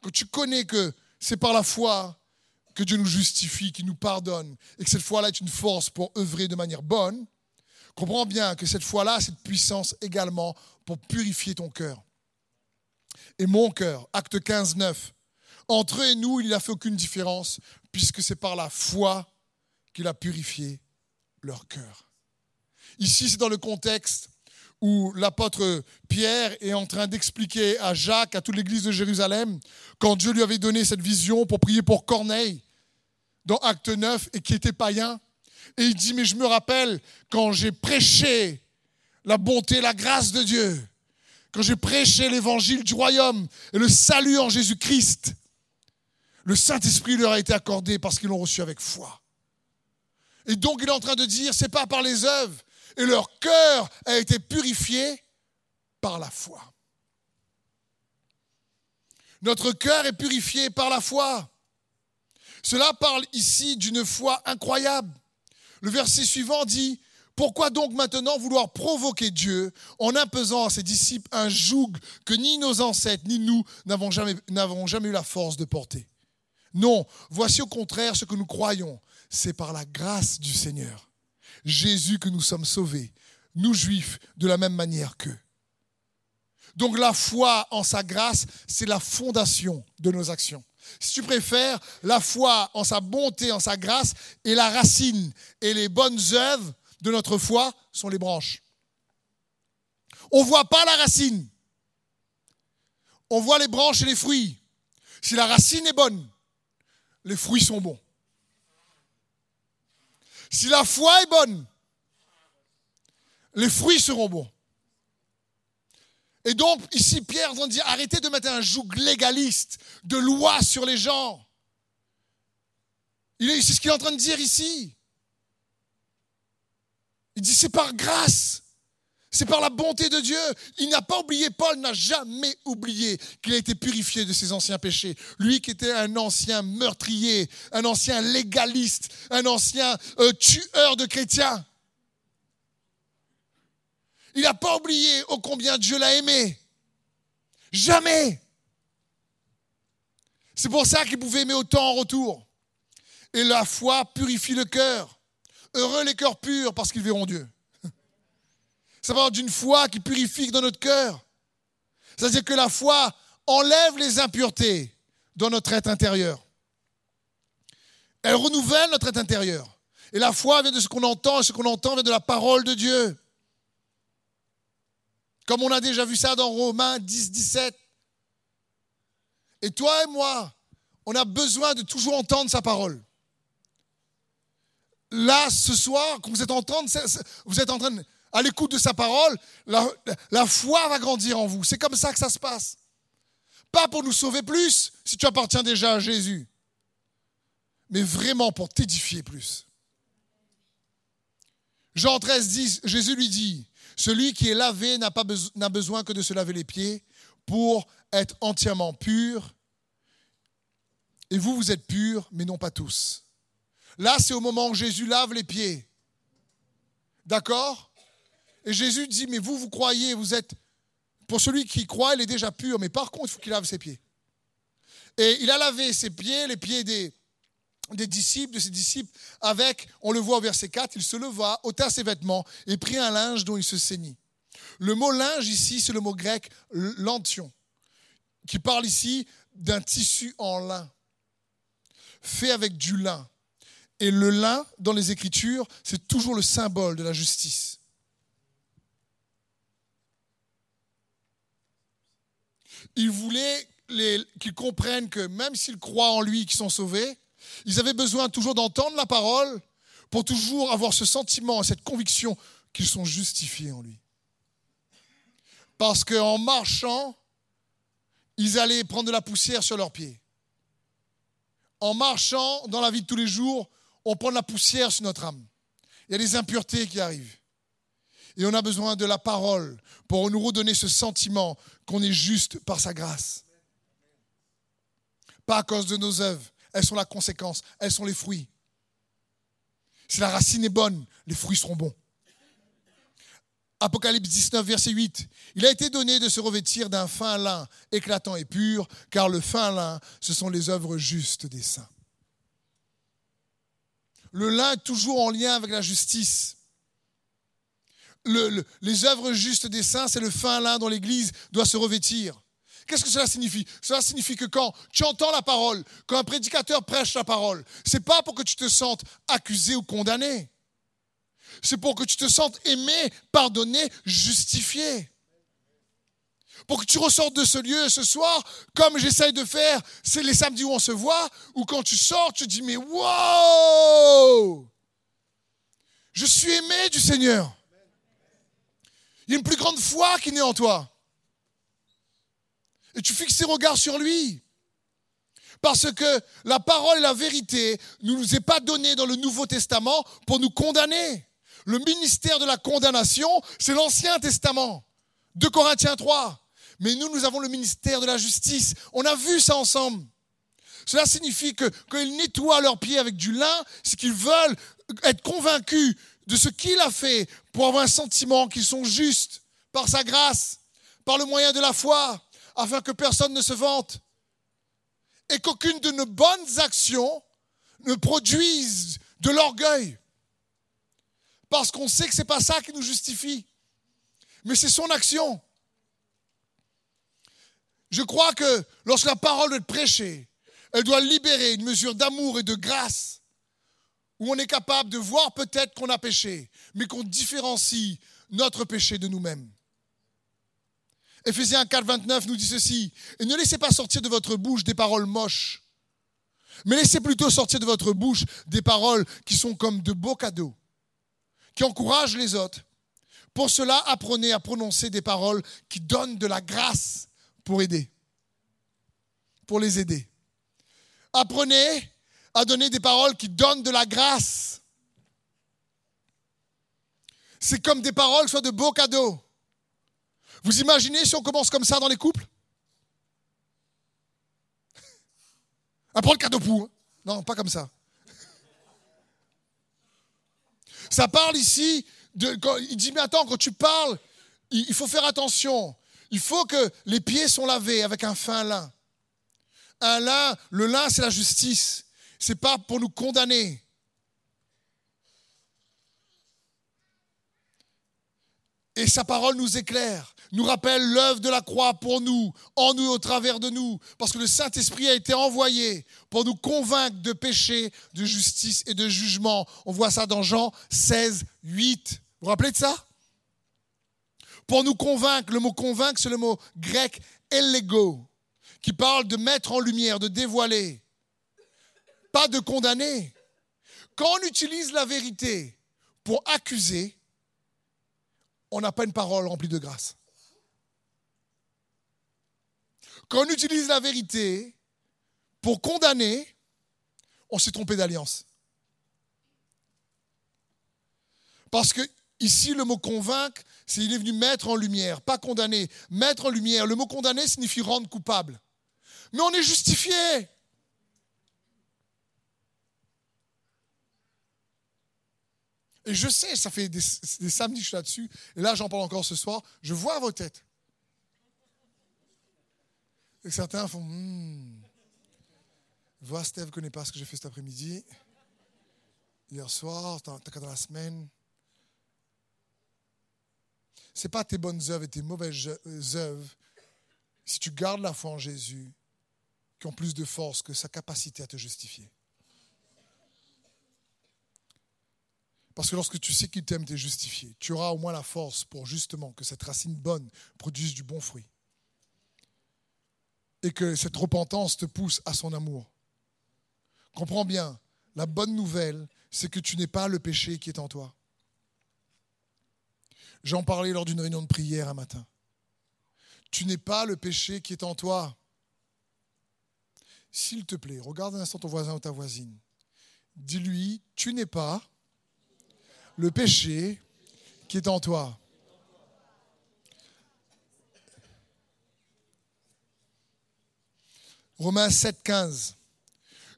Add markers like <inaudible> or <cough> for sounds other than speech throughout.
quand tu connais que c'est par la foi que Dieu nous justifie, qu'il nous pardonne, et que cette foi-là est une force pour œuvrer de manière bonne, comprends bien que cette foi-là cette puissance également pour purifier ton cœur. Et mon cœur, acte 15, 9, entre eux et nous, il n'a fait aucune différence, puisque c'est par la foi qu'il a purifié leur cœur. Ici, c'est dans le contexte où l'apôtre Pierre est en train d'expliquer à Jacques, à toute l'église de Jérusalem, quand Dieu lui avait donné cette vision pour prier pour Corneille, dans Acte 9, et qui était païen. Et il dit, mais je me rappelle quand j'ai prêché la bonté, la grâce de Dieu, quand j'ai prêché l'évangile du royaume et le salut en Jésus-Christ, le Saint-Esprit leur a été accordé parce qu'ils l'ont reçu avec foi. Et donc il est en train de dire, c'est pas par les œuvres, et leur cœur a été purifié par la foi. Notre cœur est purifié par la foi. Cela parle ici d'une foi incroyable. Le verset suivant dit, pourquoi donc maintenant vouloir provoquer Dieu en imposant à ses disciples un joug que ni nos ancêtres ni nous n'avons jamais, jamais eu la force de porter? Non, voici au contraire ce que nous croyons. C'est par la grâce du Seigneur Jésus que nous sommes sauvés, nous juifs, de la même manière qu'eux. Donc la foi en sa grâce, c'est la fondation de nos actions. Si tu préfères, la foi en sa bonté, en sa grâce, est la racine. Et les bonnes œuvres de notre foi sont les branches. On ne voit pas la racine. On voit les branches et les fruits. Si la racine est bonne, les fruits sont bons. Si la foi est bonne, les fruits seront bons. Et donc, ici, Pierre va dire, arrêtez de mettre un joug légaliste de loi sur les gens. C'est ce qu'il est en train de dire ici. Il dit, c'est par grâce. C'est par la bonté de Dieu. Il n'a pas oublié, Paul n'a jamais oublié qu'il a été purifié de ses anciens péchés. Lui qui était un ancien meurtrier, un ancien légaliste, un ancien euh, tueur de chrétiens. Il n'a pas oublié ô combien Dieu l'a aimé. Jamais. C'est pour ça qu'il pouvait aimer autant en retour. Et la foi purifie le cœur. Heureux les cœurs purs parce qu'ils verront Dieu. D'une foi qui purifie dans notre cœur. C'est-à-dire que la foi enlève les impuretés dans notre être intérieur. Elle renouvelle notre être intérieur. Et la foi vient de ce qu'on entend, et ce qu'on entend vient de la parole de Dieu. Comme on a déjà vu ça dans Romains 10, 17. Et toi et moi, on a besoin de toujours entendre sa parole. Là, ce soir, quand vous êtes en vous êtes en train de à l'écoute de sa parole, la, foi va grandir en vous. C'est comme ça que ça se passe. Pas pour nous sauver plus, si tu appartiens déjà à Jésus, mais vraiment pour t'édifier plus. Jean 13 dit, Jésus lui dit, celui qui est lavé n'a pas n'a besoin que de se laver les pieds pour être entièrement pur. Et vous, vous êtes purs, mais non pas tous. Là, c'est au moment où Jésus lave les pieds. D'accord? Et Jésus dit, mais vous, vous croyez, vous êtes... Pour celui qui croit, il est déjà pur, mais par contre, il faut qu'il lave ses pieds. Et il a lavé ses pieds, les pieds des, disciples, de ses disciples, avec, on le voit au verset 4, il se leva, ôta ses vêtements et prit un linge dont il se saignit. Le mot linge ici, c'est le mot grec lantion, qui parle ici d'un tissu en lin, fait avec du lin. Et le lin, dans les Écritures, c'est toujours le symbole de la justice. Il voulait qu'ils comprennent que même s'ils croient en lui, qu'ils sont sauvés, ils avaient besoin toujours d'entendre la parole pour toujours avoir ce sentiment, cette conviction qu'ils sont justifiés en lui. Parce qu'en marchant, ils allaient prendre de la poussière sur leurs pieds. En marchant dans la vie de tous les jours, on prend de la poussière sur notre âme. Il y a des impuretés qui arrivent. Et on a besoin de la parole pour nous redonner ce sentiment qu'on est juste par sa grâce. Pas à cause de nos œuvres. Elles sont la conséquence, elles sont les fruits. Si la racine est bonne, les fruits seront bons. Apocalypse 19, verset 8. Il a été donné de se revêtir d'un fin lin éclatant et pur, car le fin lin, ce sont les œuvres justes des saints. Le lin est toujours en lien avec la justice. Les œuvres justes des saints, c'est le fin lin dont l'Église doit se revêtir. Qu'est-ce que cela signifie? Cela signifie que quand tu entends la parole, quand un prédicateur prêche la parole, c'est pas pour que tu te sentes accusé ou condamné. C'est pour que tu te sentes aimé, pardonné, justifié. Pour que tu ressortes de ce lieu ce soir, comme j'essaye de faire, c'est les samedis où on se voit, ou quand tu sors, tu dis, mais wow Je suis aimé du Seigneur. Il y a une plus grande foi qui naît en toi. Et tu fixes tes regards sur lui. Parce que la parole et la vérité ne nous est pas donnée dans le Nouveau Testament pour nous condamner. Le ministère de la condamnation, c'est l'Ancien Testament. De Corinthiens 3. Mais nous, nous avons le ministère de la justice. On a vu ça ensemble. Cela signifie que quand ils nettoient leurs pieds avec du lin, c'est qu'ils veulent être convaincus de ce qu'il a fait pour avoir un sentiment qu'ils sont justes par sa grâce, par le moyen de la foi, afin que personne ne se vante. Et qu'aucune de nos bonnes actions ne produise de l'orgueil. Parce qu'on sait que ce n'est pas ça qui nous justifie. Mais c'est son action. Je crois que lorsque la parole est prêchée, elle doit libérer une mesure d'amour et de grâce où on est capable de voir peut-être qu'on a péché, mais qu'on différencie notre péché de nous-mêmes. Éphésiens 4, 29 nous dit ceci, et ne laissez pas sortir de votre bouche des paroles moches, mais laissez plutôt sortir de votre bouche des paroles qui sont comme de beaux cadeaux, qui encouragent les autres. Pour cela, apprenez à prononcer des paroles qui donnent de la grâce pour aider, pour les aider. Apprenez à donner des paroles qui donnent de la grâce. C'est comme des paroles sont de beaux cadeaux. Vous imaginez si on commence comme ça dans les couples? <laughs> Après le cadeau pour. Hein. Non, pas comme ça. <laughs> Ça parle ici, de, il dit, mais attends, quand tu parles, il faut faire attention. Il faut que les pieds sont lavés avec un fin lin. Un lin, le lin, c'est la justice. C'est pas pour nous condamner. Et sa parole nous éclaire, nous rappelle l'œuvre de la croix pour nous, en nous, au travers de nous, parce que le Saint-Esprit a été envoyé pour nous convaincre de péché, de justice et de jugement. On voit ça dans Jean 16, 8. Vous vous rappelez de ça? Pour nous convaincre, le mot convaincre, c'est le mot grec ellego, qui parle de mettre en lumière, de dévoiler, pas de condamner. Quand on utilise la vérité pour accuser, on n'a pas une parole remplie de grâce. Quand on utilise la vérité pour condamner, on s'est trompé d'alliance. Parce que ici, le mot convaincre, c'est il est venu mettre en lumière, pas condamner. Mettre en lumière. Le mot condamner signifie rendre coupable. Mais on est justifié. Et je sais, ça fait des, samedis que je suis là-dessus, et là j'en parle encore ce soir, je vois vos têtes. Et certains font, hmm, vois Steve ne pas ce que j'ai fait cet après-midi, hier soir, dans, dans la semaine. Ce n'est pas tes bonnes œuvres et tes mauvaises œuvres, si tu gardes la foi en Jésus, qui ont plus de force que sa capacité à te justifier. Parce que lorsque tu sais qu'il t'aime, tu es justifié. Tu auras au moins la force pour justement que cette racine bonne produise du bon fruit. Et que cette repentance te pousse à son amour. Comprends bien, la bonne nouvelle, c'est que tu n'es pas le péché qui est en toi. J'en parlais lors d'une réunion de prière un matin. Tu n'es pas le péché qui est en toi. S'il te plaît, regarde un instant ton voisin ou ta voisine. Dis-lui, tu n'es pas le péché qui est en toi. Romains 7, 15.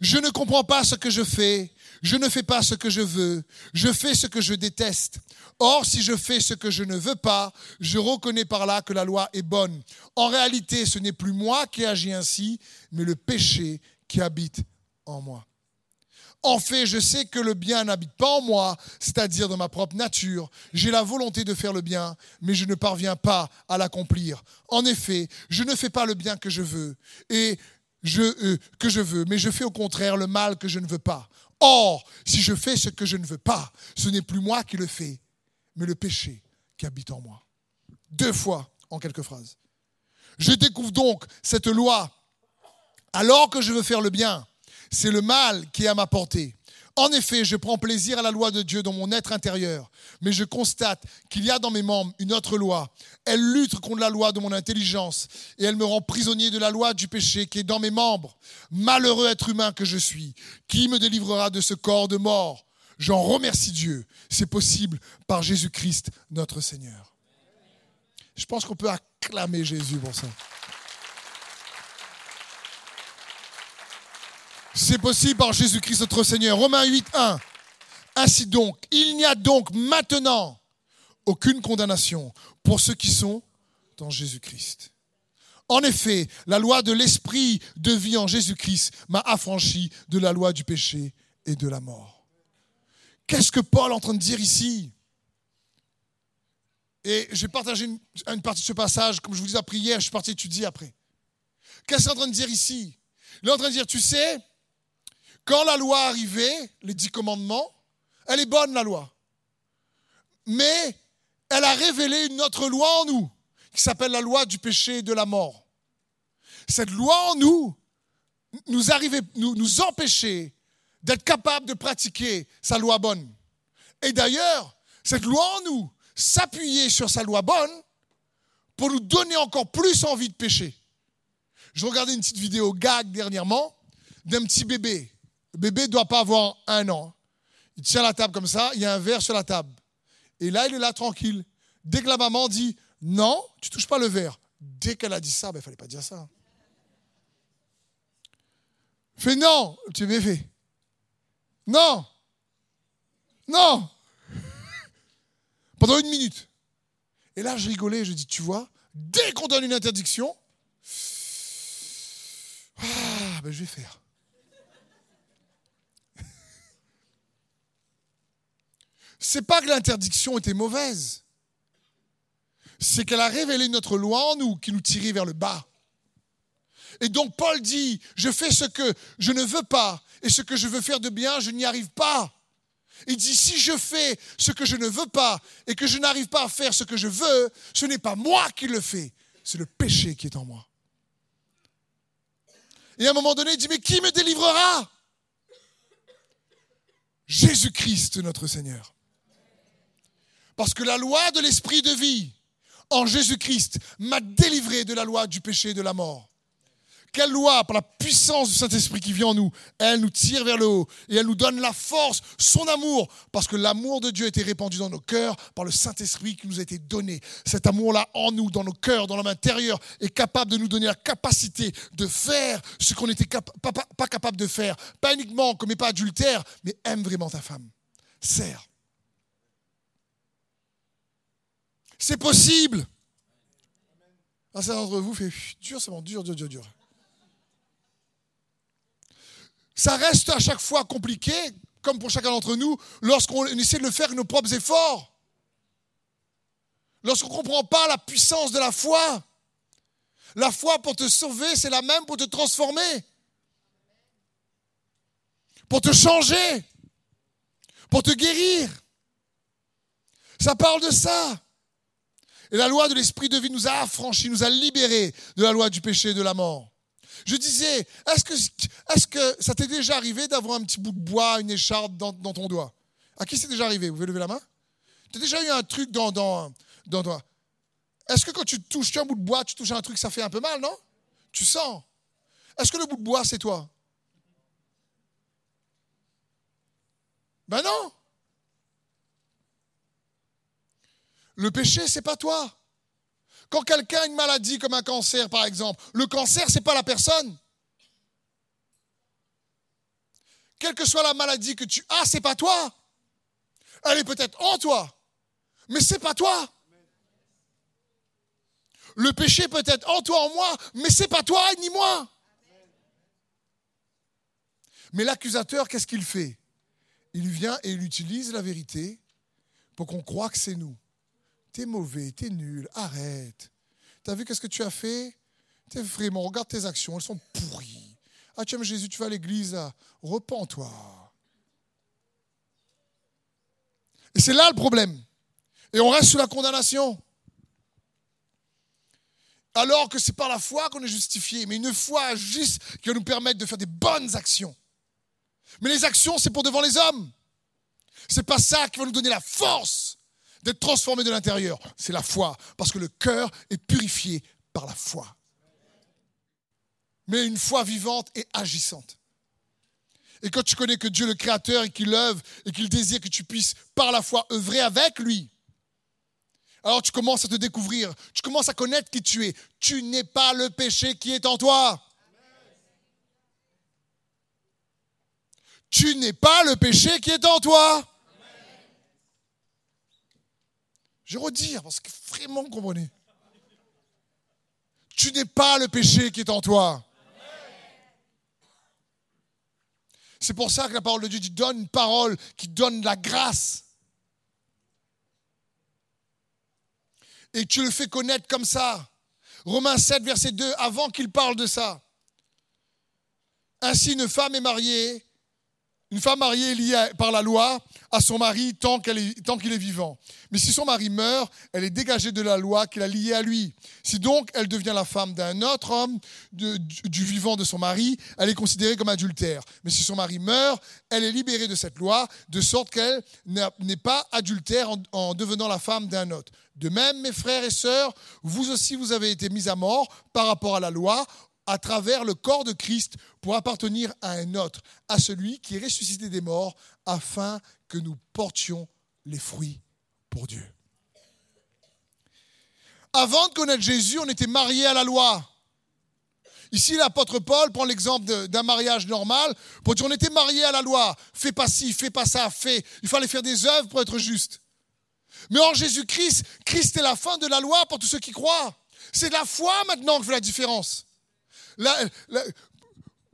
Je ne comprends pas ce que je fais. Je ne fais pas ce que je veux. Je fais ce que je déteste. Or, si je fais ce que je ne veux pas, je reconnais par là que la loi est bonne. En réalité, ce n'est plus moi qui agis ainsi, mais le péché qui habite en moi. En fait, je sais que le bien n'habite pas en moi, c'est-à-dire dans ma propre nature. J'ai la volonté de faire le bien, mais je ne parviens pas à l'accomplir. En effet, je ne fais pas le bien que je veux et je, euh, que je veux, mais je fais au contraire le mal que je ne veux pas. Or, si je fais ce que je ne veux pas, ce n'est plus moi qui le fais, mais le péché qui habite en moi. Deux fois en quelques phrases. Je découvre donc cette loi alors que je veux faire le bien c'est le mal qui est à ma portée. En effet, je prends plaisir à la loi de Dieu dans mon être intérieur, mais je constate qu'il y a dans mes membres une autre loi. Elle lutte contre la loi de mon intelligence et elle me rend prisonnier de la loi du péché qui est dans mes membres. Malheureux être humain que je suis, qui me délivrera de ce corps de mort? J'en remercie Dieu. C'est possible par Jésus-Christ notre Seigneur. Je pense qu'on peut acclamer Jésus pour ça. C'est possible par Jésus-Christ notre Seigneur. Romains 8, 1. Ainsi donc, il n'y a donc maintenant aucune condamnation pour ceux qui sont dans Jésus-Christ. En effet, la loi de l'esprit de vie en Jésus-Christ m'a affranchi de la loi du péché et de la mort. Qu'est-ce que Paul est en train de dire ici? Et j'ai partagé une, partie de ce passage, comme je vous disais après hier, je suis parti étudier après. Qu'est-ce qu'il est en train de dire ici? Il est en train de dire, tu sais, quand la loi arrivait, les dix commandements, elle est bonne la loi. Mais elle a révélé une autre loi en nous, qui s'appelle la loi du péché et de la mort. Cette loi en nous nous, arrivait, nous, nous empêchait d'être capables de pratiquer sa loi bonne. Et d'ailleurs, cette loi en nous s'appuyait sur sa loi bonne pour nous donner encore plus envie de pécher. Je regardais une petite vidéo gag dernièrement d'un petit bébé le bébé ne doit pas avoir un an. Il tient la table comme ça, il y a un verre sur la table. Et là, il est là tranquille. Dès que la maman dit non, tu touches pas le verre. Dès qu'elle a dit ça, ben, il ne fallait pas dire ça. Fais non, tu fait. Non. Non. Pendant une minute. Et là, je rigolais, je dis, tu vois, dès qu'on donne une interdiction, ah, ben, je vais faire. C'est pas que l'interdiction était mauvaise. C'est qu'elle a révélé notre loi en nous qui nous tirait vers le bas. Et donc Paul dit, je fais ce que je ne veux pas et ce que je veux faire de bien, je n'y arrive pas. Il dit, si je fais ce que je ne veux pas et que je n'arrive pas à faire ce que je veux, ce n'est pas moi qui le fais, c'est le péché qui est en moi. Et à un moment donné, il dit, mais qui me délivrera? Jésus-Christ notre Seigneur. Parce que la loi de l'esprit de vie en Jésus-Christ m'a délivré de la loi du péché et de la mort. Quelle loi, par la puissance du Saint-Esprit qui vient en nous, elle nous tire vers le haut et elle nous donne la force, son amour, parce que l'amour de Dieu a été répandu dans nos cœurs par le Saint-Esprit qui nous a été donné. Cet amour-là en nous, dans nos cœurs, dans l'homme intérieur, est capable de nous donner la capacité de faire ce qu'on n'était pas, capable de faire. Pas uniquement comme pas adultère, mais aime vraiment ta femme. Sers. C'est possible. Un certain d'entre vous fait dur, c'est bon, dur, dur, dur, dur. Ça reste à chaque fois compliqué, comme pour chacun d'entre nous, lorsqu'on essaie de le faire avec nos propres efforts. Lorsqu'on ne comprend pas la puissance de la foi. La foi pour te sauver, c'est la même pour te transformer. Pour te changer. Pour te guérir. Ça parle de ça. Et la loi de l'esprit de vie nous a affranchis, nous a libérés de la loi du péché et de la mort. Je disais, est-ce que, ça t'est déjà arrivé d'avoir un petit bout de bois, une écharpe dans, ton doigt? À qui c'est déjà arrivé? Vous pouvez lever la main? Tu as déjà eu un truc dans toi? Est-ce que quand tu touches un bout de bois, tu touches un truc, ça fait un peu mal, non? Tu sens. Est-ce que le bout de bois, c'est toi? Ben non Le péché, c'est pas toi. Quand quelqu'un a une maladie comme un cancer, par exemple, le cancer, c'est pas la personne. quelle que soit la maladie que tu as, c'est pas toi. Elle est peut-être en toi, mais c'est pas toi. Le péché peut être en toi, en moi, mais c'est pas toi ni moi. Mais l'accusateur, qu'est-ce qu'il fait? Il vient et il utilise la vérité pour qu'on croie que c'est nous. T'es mauvais, t'es nul, arrête. T'as vu qu'est-ce que tu as fait? T'es vraiment, regarde tes actions, elles sont pourries. Ah, tu aimes Jésus, tu vas à l'église, repens-toi. Et c'est là le problème. Et on reste sous la condamnation. Alors que c'est par la foi qu'on est justifié, mais une foi juste qui va nous permettre de faire des bonnes actions. Mais les actions, c'est pour devant les hommes. C'est pas ça qui va nous donner la force d'être transformés de l'intérieur. C'est la foi, parce que le cœur est purifié par la foi. Mais une foi vivante et agissante. Et quand tu connais que Dieu le Créateur et qu'il œuvre et qu'il désire que tu puisses par la foi œuvrer avec lui, alors tu commences à te découvrir, tu commences à connaître qui tu es. Tu n'es pas le péché qui est en toi. Tu n'es pas le péché qui est en toi. Je redire parce que vraiment, comprenez. Tu n'es pas le péché qui est en toi. C'est pour ça que la parole de Dieu dit donne une parole qui donne la grâce. Et tu le fais connaître comme ça. Romains 7, verset 2, avant qu'il parle de ça. Ainsi, une femme est mariée une femme mariée est liée par la loi à son mari tant qu'il est, vivant. Mais si son mari meurt, elle est dégagée de la loi qui l'a liée à lui. Si donc elle devient la femme d'un autre homme, du, vivant de son mari, elle est considérée comme adultère. Mais si son mari meurt, elle est libérée de cette loi, de sorte qu'elle n'est pas adultère en, en devenant la femme d'un autre. De même, mes frères et sœurs, vous aussi, vous avez été mis à mort par rapport à la loi à travers le corps de Christ pour appartenir à un autre, à celui qui est ressuscité des morts, afin que nous portions les fruits pour Dieu. Avant de connaître Jésus, on était mariés à la loi. Ici, l'apôtre Paul prend l'exemple d'un mariage normal pour dire on était mariés à la loi. Fais pas ci, fais pas ça, fais. Il fallait faire des œuvres pour être juste. Mais en Jésus-Christ, Christ est la fin de la loi pour tous ceux qui croient. C'est la foi maintenant qui fait la différence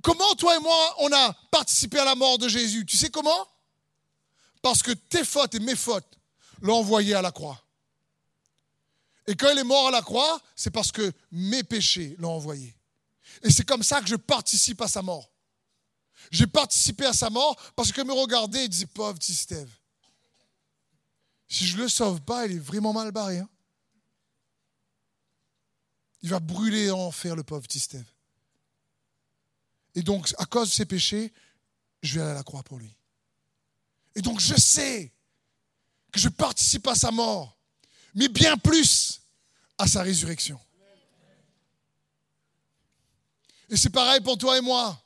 comment toi et moi, on a participé à la mort de Jésus? Tu sais comment? Parce que tes fautes et mes fautes l'ont envoyé à la croix. Et quand il est mort à la croix, c'est parce que mes péchés l'ont envoyé. Et c'est comme ça que je participe à sa mort. J'ai participé à sa mort parce que me regardait et disait, pauvre petit Steve, si je ne le sauve pas, il est vraiment mal barré. Hein. il va brûler en enfer, le pauvre petit Steve. Et donc, à cause de ses péchés, je vais aller à la croix pour lui. Et donc, je sais que je participe à sa mort, mais bien plus à sa résurrection. Et c'est pareil pour toi et moi.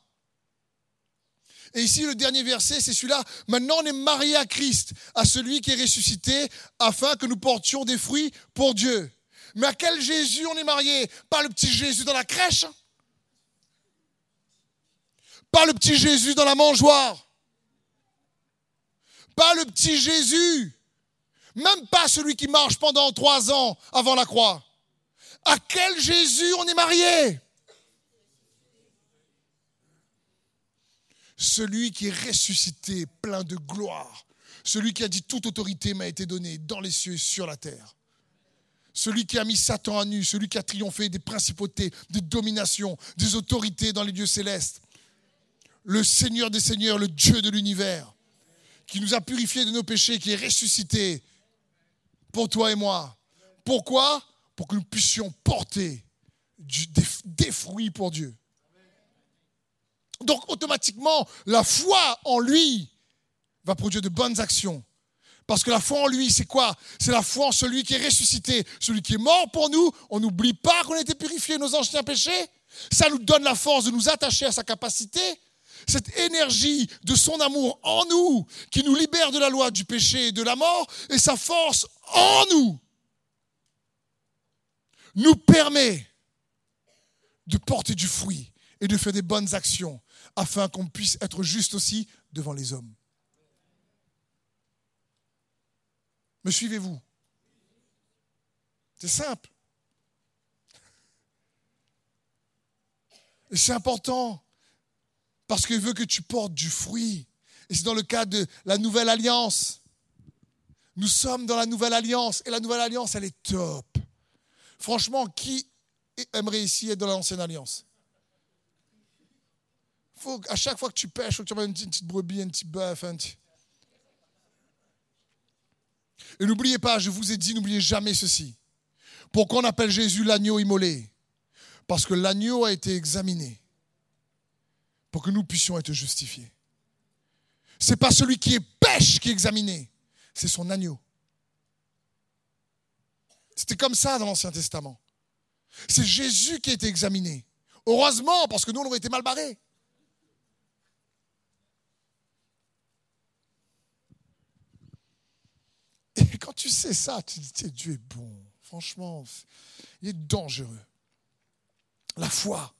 Et ici, le dernier verset, c'est celui-là. Maintenant, on est marié à Christ, à celui qui est ressuscité, afin que nous portions des fruits pour Dieu. Mais à quel Jésus on est marié Pas le petit Jésus dans la crèche. Pas le petit Jésus dans la mangeoire. Pas le petit Jésus. Même pas celui qui marche pendant trois ans avant la croix. À quel Jésus on est marié? Celui qui est ressuscité, plein de gloire. Celui qui a dit toute autorité m'a été donnée dans les cieux et sur la terre. Celui qui a mis Satan à nu, celui qui a triomphé des principautés, des dominations, des autorités dans les dieux célestes le Seigneur des Seigneurs, le Dieu de l'univers, qui nous a purifiés de nos péchés, qui est ressuscité pour toi et moi. Pourquoi? Pour que nous puissions porter des, fruits pour Dieu. Donc automatiquement, la foi en lui va produire de bonnes actions. Parce que la foi en lui, c'est quoi? C'est la foi en celui qui est ressuscité, celui qui est mort pour nous. On n'oublie pas qu'on a été purifié de nos anciens péchés. Ça nous donne la force de nous attacher à sa capacité cette énergie de son amour en nous, qui nous libère de la loi du péché et de la mort, et sa force en nous, nous permet de porter du fruit et de faire des bonnes actions afin qu'on puisse être juste aussi devant les hommes. Me suivez-vous? C'est simple. Et c'est important parce qu'il veut que tu portes du fruit. Et c'est dans le cadre de la nouvelle alliance. Nous sommes dans la nouvelle alliance et la nouvelle alliance, elle est top. Franchement, qui aimerait ici être dans l'ancienne alliance? Faut, À chaque fois que tu pêches, faut que tu aies une petite, brebis, un petit bœuf. Petit... Et n'oubliez pas, je vous ai dit, n'oubliez jamais ceci. Pourquoi on appelle Jésus l'agneau immolé? Parce que l'agneau a été examiné pour que nous puissions être justifiés. Ce n'est pas celui qui est pêche qui est examiné, c'est son agneau. C'était comme ça dans l'Ancien Testament. C'est Jésus qui a été examiné. Heureusement, parce que nous, on aurait été mal barrés. Et quand tu sais ça, tu dis, Dieu est bon. Franchement, il est dangereux. La foi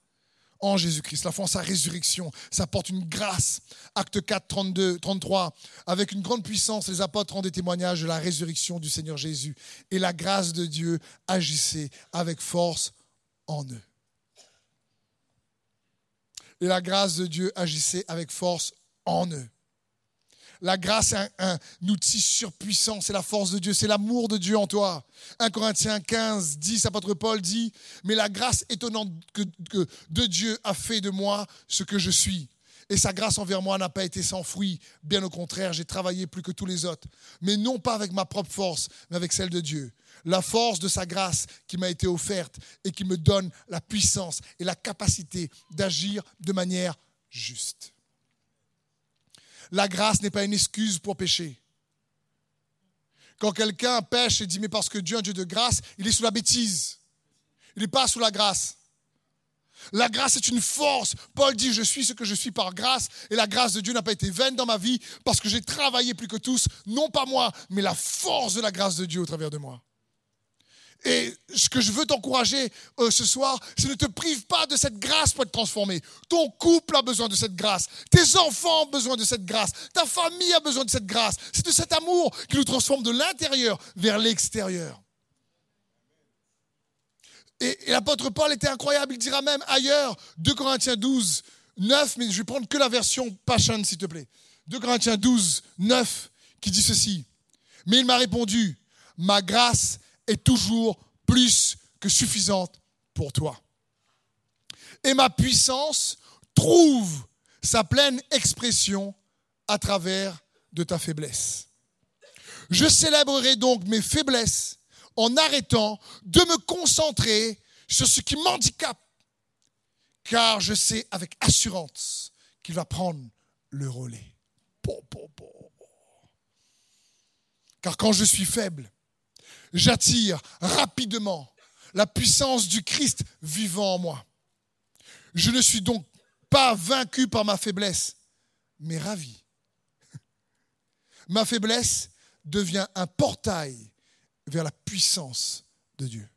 en Jésus-Christ, la foi en sa résurrection, ça porte une grâce. Acte 4, 32, 33. Avec une grande puissance, les apôtres rendaient témoignage de la résurrection du Seigneur Jésus. Et la grâce de Dieu agissait avec force en eux. Et la grâce de Dieu agissait avec force en eux. La grâce est un, outil surpuissant, c'est la force de Dieu, c'est l'amour de Dieu en toi. 1 Corinthiens 15, 10, apôtre Paul dit, mais la grâce étonnante que, de Dieu a fait de moi ce que je suis. Et sa grâce envers moi n'a pas été sans fruit. Bien au contraire, j'ai travaillé plus que tous les autres. Mais non pas avec ma propre force, mais avec celle de Dieu. La force de sa grâce qui m'a été offerte et qui me donne la puissance et la capacité d'agir de manière juste. La grâce n'est pas une excuse pour pécher. Quand quelqu'un pêche et dit, mais parce que Dieu est un Dieu de grâce, il est sous la bêtise. Il n'est pas sous la grâce. La grâce est une force. Paul dit, je suis ce que je suis par grâce. Et la grâce de Dieu n'a pas été vaine dans ma vie parce que j'ai travaillé plus que tous, non pas moi, mais la force de la grâce de Dieu au travers de moi. Et ce que je veux t'encourager euh, ce soir, c'est ne te prive pas de cette grâce pour être transformé. Ton couple a besoin de cette grâce. Tes enfants ont besoin de cette grâce. Ta famille a besoin de cette grâce. C'est de cet amour qui nous transforme de l'intérieur vers l'extérieur. Et, l'apôtre Paul était incroyable. Il dira même ailleurs, 2 Corinthiens 12, 9, mais je vais prendre que la version Passion, s'il te plaît. 2 Corinthiens 12, 9, qui dit ceci. Mais il m'a répondu, ma grâce est toujours plus que suffisante pour toi. Et ma puissance trouve sa pleine expression à travers de ta faiblesse. Je célébrerai donc mes faiblesses en arrêtant de me concentrer sur ce qui m'handicape, car je sais avec assurance qu'il va prendre le relais. Car quand je suis faible, j'attire rapidement la puissance du Christ vivant en moi. Je ne suis donc pas vaincu par ma faiblesse, mais ravi. Ma faiblesse devient un portail vers la puissance de Dieu.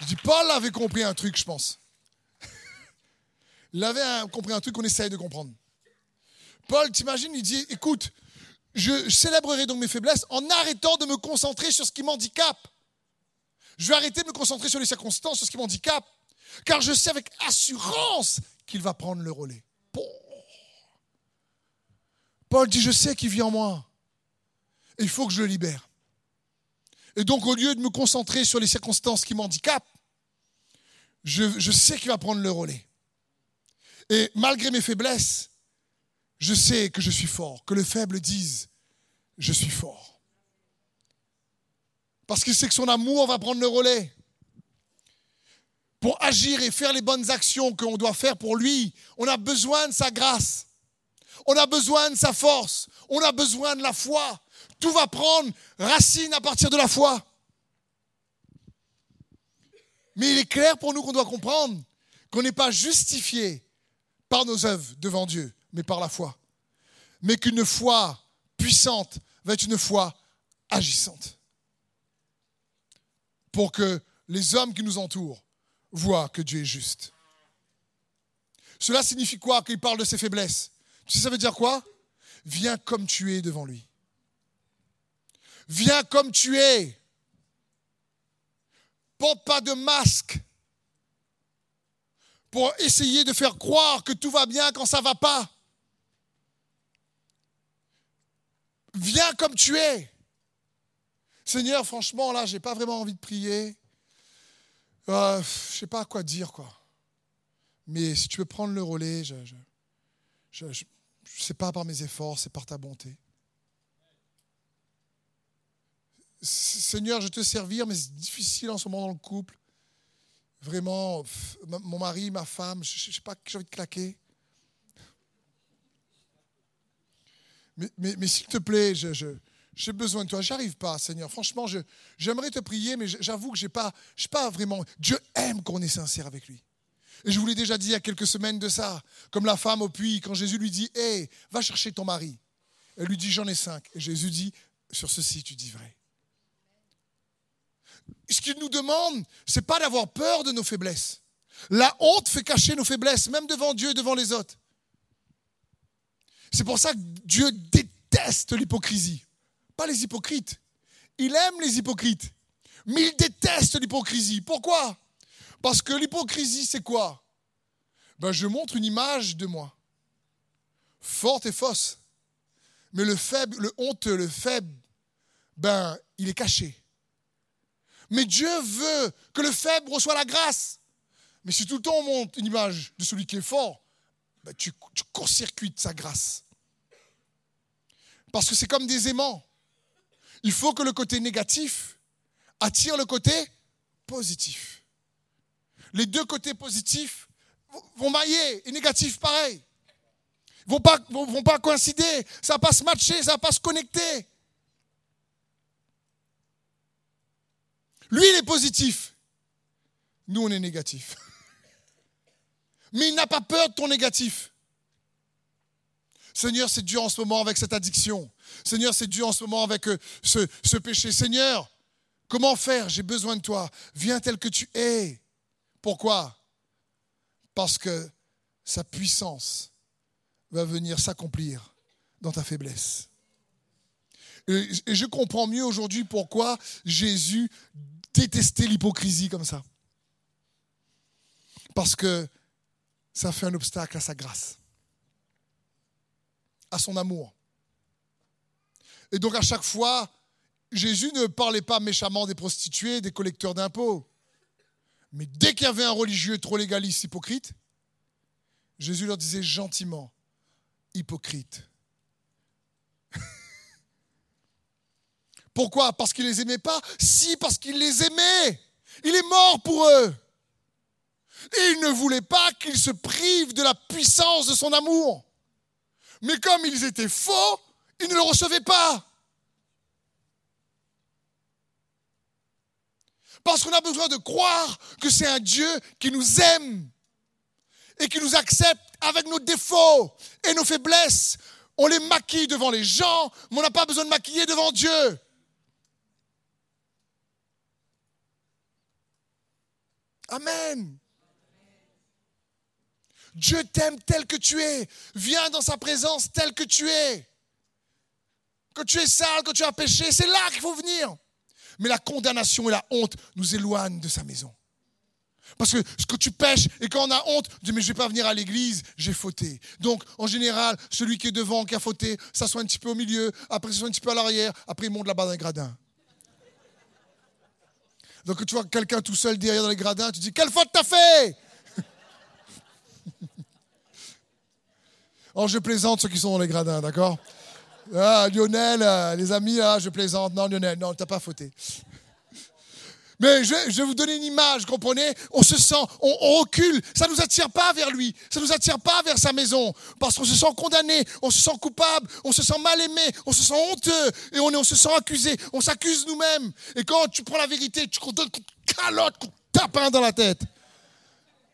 Je dis, Paul avait compris un truc, je pense. <laughs> Il avait compris un truc qu'on essaye de comprendre. Paul, t'imagines, il dit, écoute, je célébrerai donc mes faiblesses en arrêtant de me concentrer sur ce qui m'handicape. Je vais arrêter de me concentrer sur les circonstances, sur ce qui m'handicape, car je sais avec assurance qu'il va prendre le relais. Paul dit, je sais qu'il vit en moi. Et il faut que je le libère. Et donc, au lieu de me concentrer sur les circonstances qui m'handicapent, je, je sais qu'il va prendre le relais. Et malgré mes faiblesses, je sais que je suis fort, que le faible dise, je suis fort. Parce qu'il sait que son amour va prendre le relais. Pour agir et faire les bonnes actions qu'on doit faire pour lui, on a besoin de sa grâce. On a besoin de sa force. On a besoin de la foi. Tout va prendre racine à partir de la foi. Mais il est clair pour nous qu'on doit comprendre qu'on n'est pas justifié par nos œuvres devant Dieu mais par la foi. Mais qu'une foi puissante va être une foi agissante. pour que les hommes qui nous entourent voient que Dieu est juste. Cela signifie quoi? Qu'il parle de ses faiblesses Tu sais, ça veut dire quoi? Viens comme tu es devant lui. Viens comme tu es. Porte pas de masque pour essayer de faire croire que tout va bien quand ça ne va pas. Viens comme tu es. Seigneur, franchement, là, je n'ai pas vraiment envie de prier. Euh, je ne sais pas quoi dire, quoi. Mais si tu veux prendre le relais, je ne sais pas par mes efforts, c'est par ta bonté. Seigneur, je te servir, mais c'est difficile en ce moment dans le couple. Vraiment, mon mari, ma femme, je ne sais pas, j'ai envie de claquer. Mais, s'il te plaît, j'ai besoin de toi. J'arrive pas, Seigneur. Franchement, j'aimerais te prier, mais j'avoue que j'ai pas, pas vraiment. Dieu aime qu'on est sincère avec lui. Et je vous l'ai déjà dit il y a quelques semaines de ça, comme la femme au puits, quand Jésus lui dit, hé, va chercher ton mari. Elle lui dit, j'en ai cinq. Et Jésus dit, sur ceci, tu dis vrai. Ce qu'il nous demande, c'est pas d'avoir peur de nos faiblesses. La honte fait cacher nos faiblesses, même devant Dieu et devant les autres. C'est pour ça que Dieu déteste l'hypocrisie. Pas les hypocrites. Il aime les hypocrites. Mais il déteste l'hypocrisie. Pourquoi? Parce que l'hypocrisie, c'est quoi? Ben, Je montre une image de moi. Forte et fausse. Mais le faible, le honteux, le faible, ben, il est caché. Mais Dieu veut que le faible reçoive la grâce. Mais si tout le temps on montre une image de celui qui est fort, ben, tu, tu court-circuites sa grâce. Parce que c'est comme des aimants. Il faut que le côté négatif attire le côté positif. Les deux côtés positifs vont mailler et négatifs pareil. Ils vont pas, vont pas coïncider, ça va pas se matcher, ça va pas se connecter. Lui, il est positif. Nous, on est négatif. <laughs> Mais il n'a pas peur de ton négatif. Seigneur, c'est dur en ce moment avec cette addiction. Seigneur, c'est dur en ce moment avec euh, ce, ce péché. Seigneur, comment faire? J'ai besoin de toi. Viens tel que tu es. Pourquoi? Parce que sa puissance va venir s'accomplir dans ta faiblesse. Et je comprends mieux aujourd'hui pourquoi Jésus détestait l'hypocrisie comme ça. Parce que ça fait un obstacle à sa grâce à son amour. Et donc à chaque fois, Jésus ne parlait pas méchamment des prostituées, des collecteurs d'impôts. Mais dès qu'il y avait un religieux trop légaliste, hypocrite, Jésus leur disait gentiment, hypocrite. <laughs> Pourquoi? Parce qu'il les aimait pas? Si, parce qu'il les aimait. Il est mort pour eux. Et il ne voulait pas qu'ils se privent de la puissance de son amour. Mais comme ils étaient faux, ils ne le recevaient pas. Parce qu'on a besoin de croire que c'est un Dieu qui nous aime et qui nous accepte avec nos défauts et nos faiblesses. On les maquille devant les gens, mais on n'a pas besoin de maquiller devant Dieu. Amen. Dieu t'aime tel que tu es. Viens dans sa présence tel que tu es. Quand tu es sale, quand tu as péché, c'est là qu'il faut venir. Mais la condamnation et la honte nous éloignent de sa maison. Parce que ce que tu pêches et quand on a honte, tu dis mais je vais pas venir à l'église, j'ai fauté. Donc en général, celui qui est devant, qui a fauté, s'assoit un petit peu au milieu, après s'assoit un petit peu à l'arrière, après il monte là-bas dans les gradins. Donc tu vois quelqu'un tout seul derrière dans les gradins, tu dis quelle faute t'as fait? Oh, je plaisante ceux qui sont dans les gradins, d'accord? Ah, Lionel, euh, les amis, je plaisante. Non, Lionel, non, t'as pas fauté. Mais je, vais vous donner une image, comprenez? On se sent, on, recule. Ça ne nous attire pas vers lui. Ça ne nous attire pas vers sa maison. Parce qu'on se sent condamné, on se sent coupable, on se sent mal aimé, on se sent honteux et on, on se sent accusé. On s'accuse nous-mêmes. Et quand tu prends la vérité, tu donnes une calotte, un tape un dans la tête.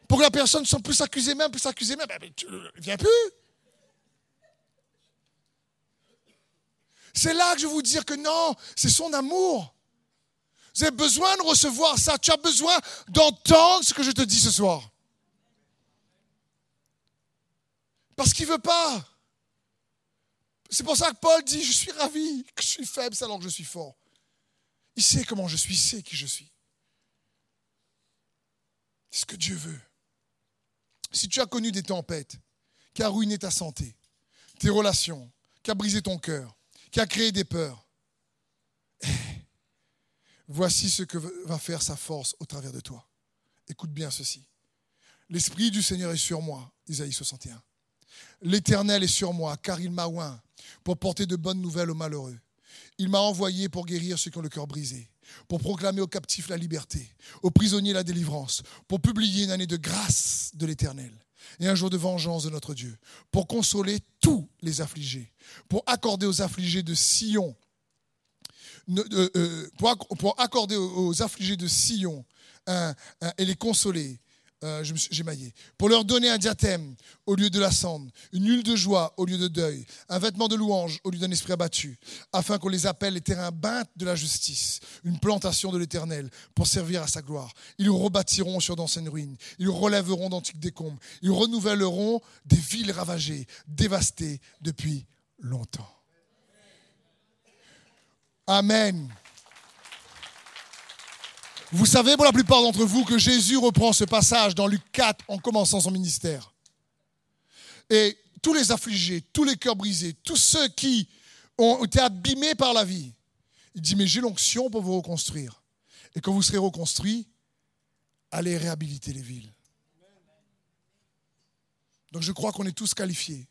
Pour que la personne ne sent plus s'accuser même, plus s'accuser même, ben, tu, viens plus. C'est là que je veux vous dire que non, c'est son amour. Vous avez besoin de recevoir ça. Tu as besoin d'entendre ce que je te dis ce soir. Parce qu'il ne veut pas. C'est pour ça que Paul dit, je suis ravi que je suis faible alors que je suis fort. Il sait comment je suis, il sait qui je suis. C'est ce que Dieu veut. Si tu as connu des tempêtes qui a ruiné ta santé, tes relations, qui a brisé ton cœur, qui a créé des peurs, eh, voici ce que va faire sa force au travers de toi. Écoute bien ceci. L'Esprit du Seigneur est sur moi, Isaïe 61. L'Éternel est sur moi, car il m'a oint pour porter de bonnes nouvelles aux malheureux. Il m'a envoyé pour guérir ceux qui ont le cœur brisé, pour proclamer aux captifs la liberté, aux prisonniers la délivrance, pour publier une année de grâce de l'Éternel et un jour de vengeance de notre Dieu, pour consoler tous les affligés, pour accorder aux affligés de Sion, euh, euh, pour, accorder aux affligés de Sion et les consoler euh, j'ai maillé, pour leur donner un diathème au lieu de la cendre, une huile de joie au lieu de deuil, un vêtement de louange au lieu d'un esprit abattu, afin qu'on les appelle les terrains bains de la justice, une plantation de l'éternel pour servir à sa gloire. Ils rebâtiront sur d'anciennes ruines, ils relèveront d'antiques décombres, ils renouvelleront des villes ravagées, dévastées depuis longtemps. Amen. Vous savez pour la plupart d'entre vous que Jésus reprend ce passage dans Luc 4 en commençant son ministère. Et tous les affligés, tous les cœurs brisés, tous ceux qui ont été abîmés par la vie, il dit, mais j'ai l'onction pour vous reconstruire. Et quand vous serez reconstruits, allez réhabiliter les villes. Donc je crois qu'on est tous qualifiés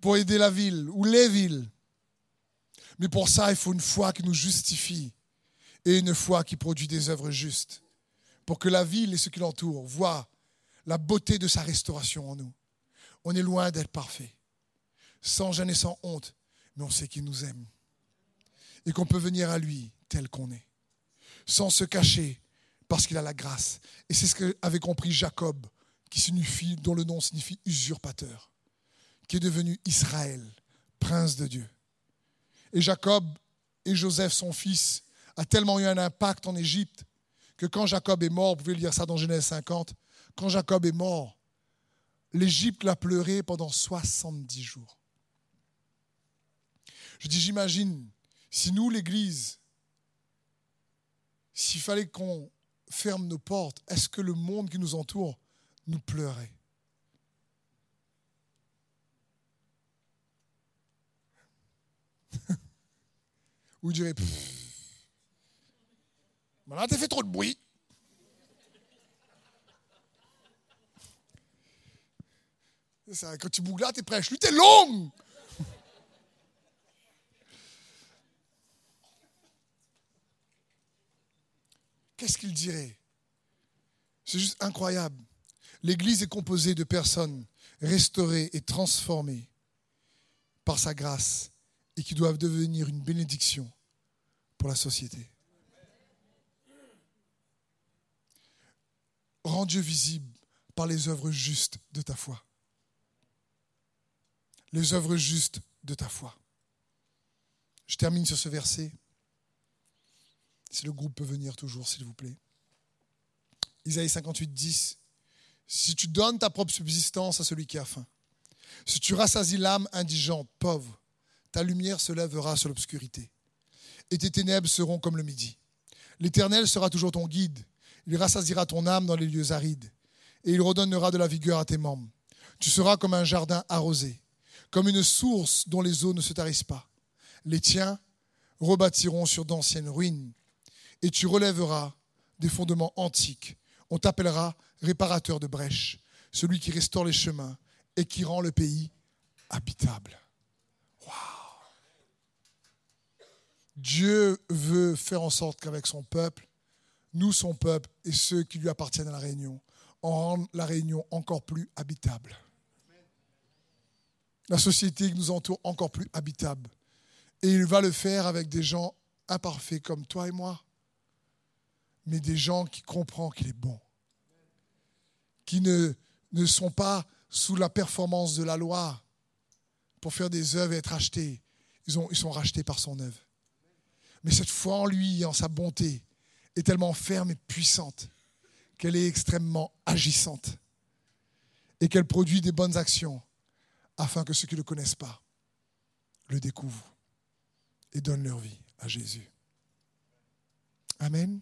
pour aider la ville ou les villes mais pour ça, il faut une foi qui nous justifie et une foi qui produit des œuvres justes. Pour que la ville et ceux qui l'entourent voient la beauté de sa restauration en nous. On est loin d'être parfait, sans gêne sans honte, mais on sait qu'il nous aime. Et qu'on peut venir à lui tel qu'on est, sans se cacher, parce qu'il a la grâce. Et c'est ce qu'avait compris Jacob, qui signifie, dont le nom signifie usurpateur, qui est devenu Israël, prince de Dieu. Et Jacob et Joseph, son fils, a tellement eu un impact en Égypte que quand Jacob est mort, vous pouvez lire ça dans Genèse 50, quand Jacob est mort, l'Égypte l'a pleuré pendant 70 jours. Je dis, j'imagine, si nous, l'Église, s'il fallait qu'on ferme nos portes, est-ce que le monde qui nous entoure nous pleurait? <laughs> Ou dirait, maintenant t'as fait trop de bruit. Quand tu bouges là, t'es prêche. Lui, t'es long. Qu'est-ce qu'il dirait? C'est juste incroyable. L'Église est composée de personnes restaurées et transformées par sa grâce et qui doivent devenir une bénédiction pour la société. Rends Dieu visible par les œuvres justes de ta foi. Les œuvres justes de ta foi. Je termine sur ce verset. Si le groupe peut venir toujours, s'il vous plaît. Isaïe 58, 10. Si tu donnes ta propre subsistance à celui qui a faim, si tu rassasies l'âme indigente, pauvre, ta lumière se lèvera sur l'obscurité, et tes ténèbres seront comme le midi. L'Éternel sera toujours ton guide, il rassasira ton âme dans les lieux arides, et il redonnera de la vigueur à tes membres. Tu seras comme un jardin arrosé, comme une source dont les eaux ne se tarissent pas. Les tiens rebâtiront sur d'anciennes ruines, et tu relèveras des fondements antiques. On t'appellera réparateur de brèches, celui qui restaure les chemins et qui rend le pays habitable. Dieu veut faire en sorte qu'avec son peuple, nous, son peuple, et ceux qui lui appartiennent à la Réunion, on rende la Réunion encore plus habitable. La société qui nous entoure encore plus habitable. Et il va le faire avec des gens imparfaits comme toi et moi, mais des gens qui comprennent qu'il est bon, qui ne, sont pas sous la performance de la loi pour faire des œuvres et être achetés, ils sont rachetés par son œuvre. Mais cette foi en lui, en sa bonté, est tellement ferme et puissante qu'elle est extrêmement agissante et qu'elle produit des bonnes actions afin que ceux qui ne le connaissent pas le découvrent et donnent leur vie à Jésus. Amen.